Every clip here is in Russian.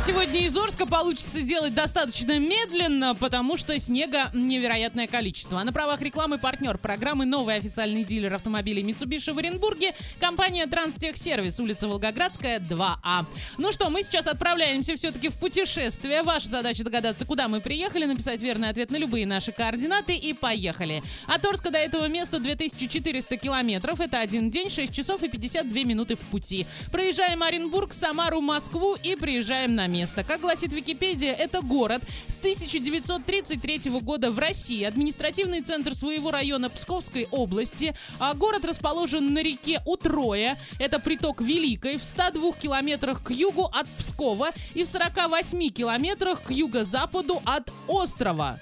сегодня из Орска получится делать достаточно медленно, потому что снега невероятное количество. А на правах рекламы партнер программы новый официальный дилер автомобилей Mitsubishi в Оренбурге компания Транстехсервис, улица Волгоградская, 2А. Ну что, мы сейчас отправляемся все-таки в путешествие. Ваша задача догадаться, куда мы приехали, написать верный ответ на любые наши координаты и поехали. От Орска до этого места 2400 километров. Это один день, 6 часов и 52 минуты в пути. Проезжаем Оренбург, Самару, Москву и приезжаем на место. Как гласит Википедия, это город с 1933 года в России, административный центр своего района Псковской области. А город расположен на реке Утроя, это приток Великой, в 102 километрах к югу от Пскова и в 48 километрах к юго-западу от острова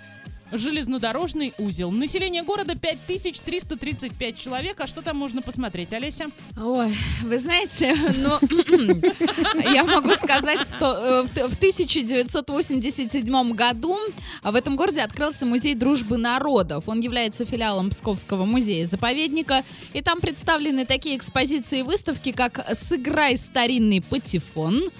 железнодорожный узел. Население города 5335 человек. А что там можно посмотреть, Олеся? Ой, вы знаете, ну, я могу сказать, что э, в 1987 году в этом городе открылся музей дружбы народов. Он является филиалом Псковского музея-заповедника. И там представлены такие экспозиции и выставки, как «Сыграй старинный патефон»,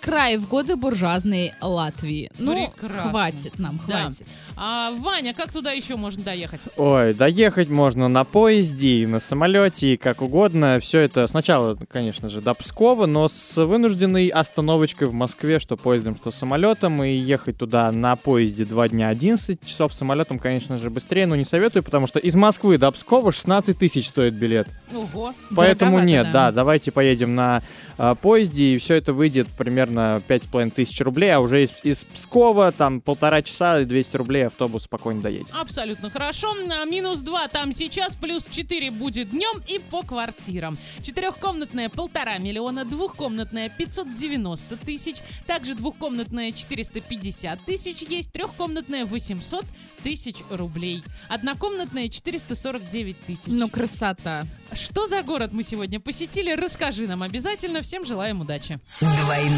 край в годы буржуазной Латвии. Ну, Прекрасно. хватит нам, Да. хватит. А, Ваня, как туда еще можно доехать? Ой, доехать можно на поезде и на самолете, и как угодно. Все это сначала, конечно же, до Пскова, но с вынужденной остановочкой в Москве, что поездом, что самолетом. И ехать туда на поезде 2 дня 11 часов, самолетом, конечно же, быстрее, но не советую, потому что из Москвы до Пскова 16 тысяч стоит билет. Ого. Поэтому нет, да. да. давайте поедем на а, поезде, и все это выйдет примерно 5,5 тысяч рублей, а уже из, из Пскова там полтора часа и 200 рублей автобус спокойно доедет. Абсолютно хорошо. А, Минус 2 там сейчас, плюс 4 будет днем и по квартирам. Четырехкомнатная полтора миллиона, двухкомнатная 590 тысяч, также двухкомнатная 450 тысяч есть, трехкомнатная 800 тысяч рублей, однокомнатная 449 тысяч. Ну, красота. Что за город мы сегодня посетили, расскажи нам обязательно. Всем желаем удачи.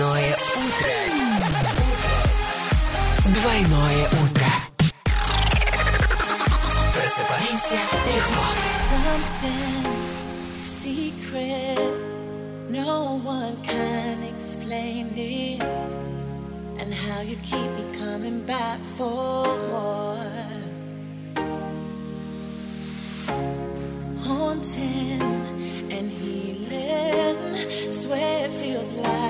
Двойное утро. Двойное утро. Просыпаемся легко. something secret. No one can explain it. And how you keep me coming back for more. Haunting and healing. Swear it feels like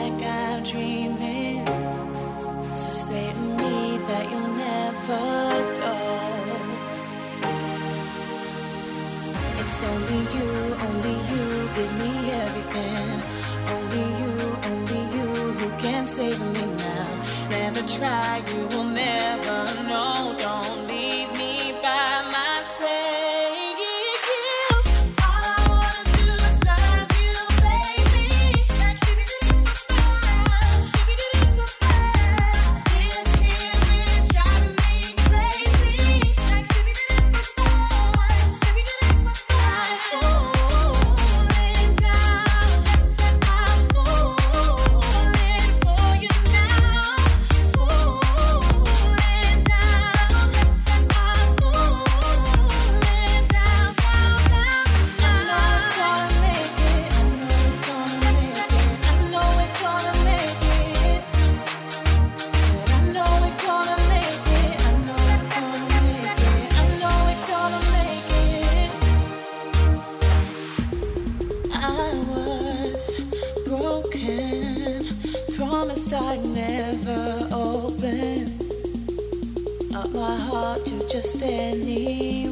Only you, only you give me everything. I'd never open up my heart to just anyone.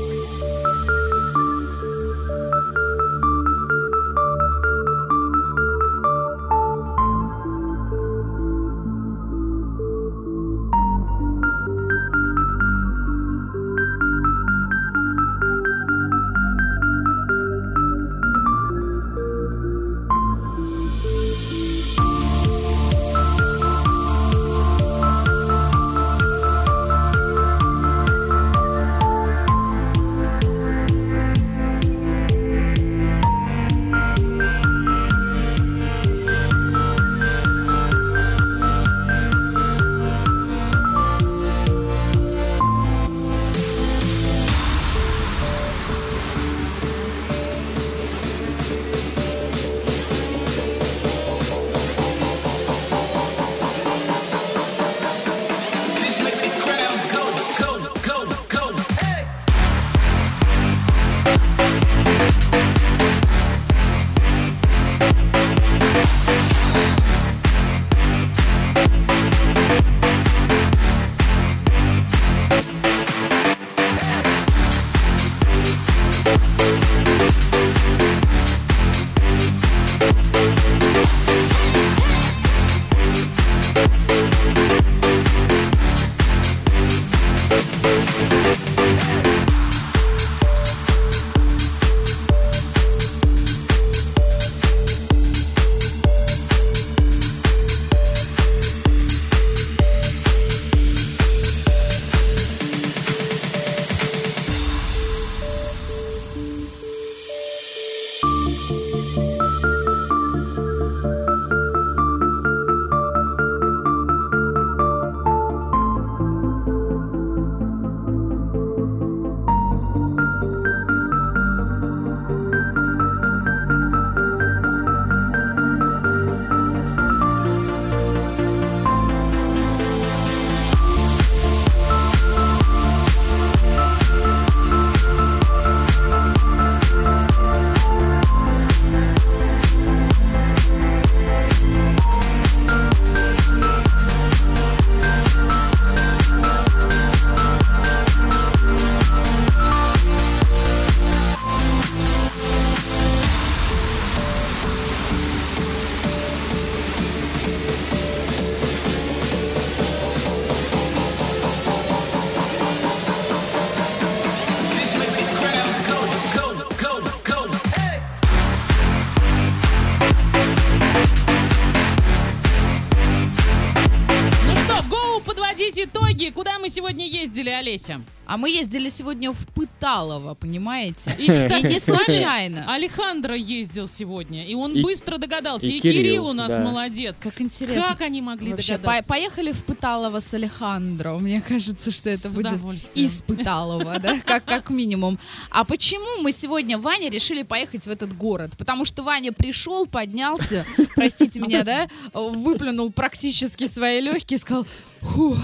Итоги. Куда мы сегодня ездили, Олеся? А мы ездили сегодня в Пыталово, понимаете? И, кстати, не с нами случайно. Алехандро ездил сегодня, и он И- быстро догадался. И, и Кирилл, Кирилл, у нас да. молодец. Как интересно. Как они могли Вообще, догадаться? по- поехали в Пыталово с Алехандро. Мне кажется, что это С будет из Пыталова, да, как, как минимум. А почему мы сегодня, Ваня, решили поехать в этот город? Потому что Ваня пришел, поднялся, простите меня, да, выплюнул практически свои легкие и сказал, фу,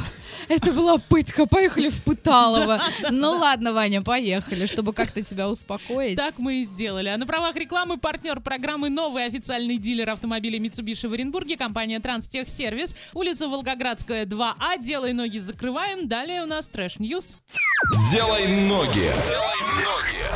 это была пытка, поехали в Пыталово. Ну ладно, Ваня, поехали, чтобы как-то тебя успокоить. Так мы и сделали. А на правах рекламы партнер программы «Новый официальный дилер автомобилей Mitsubishi в Оренбурге» компания «Транстехсервис», улица Волгоградская, 2А. Делай ноги, закрываем. Далее у нас trash news. Делай ноги. Делай ноги.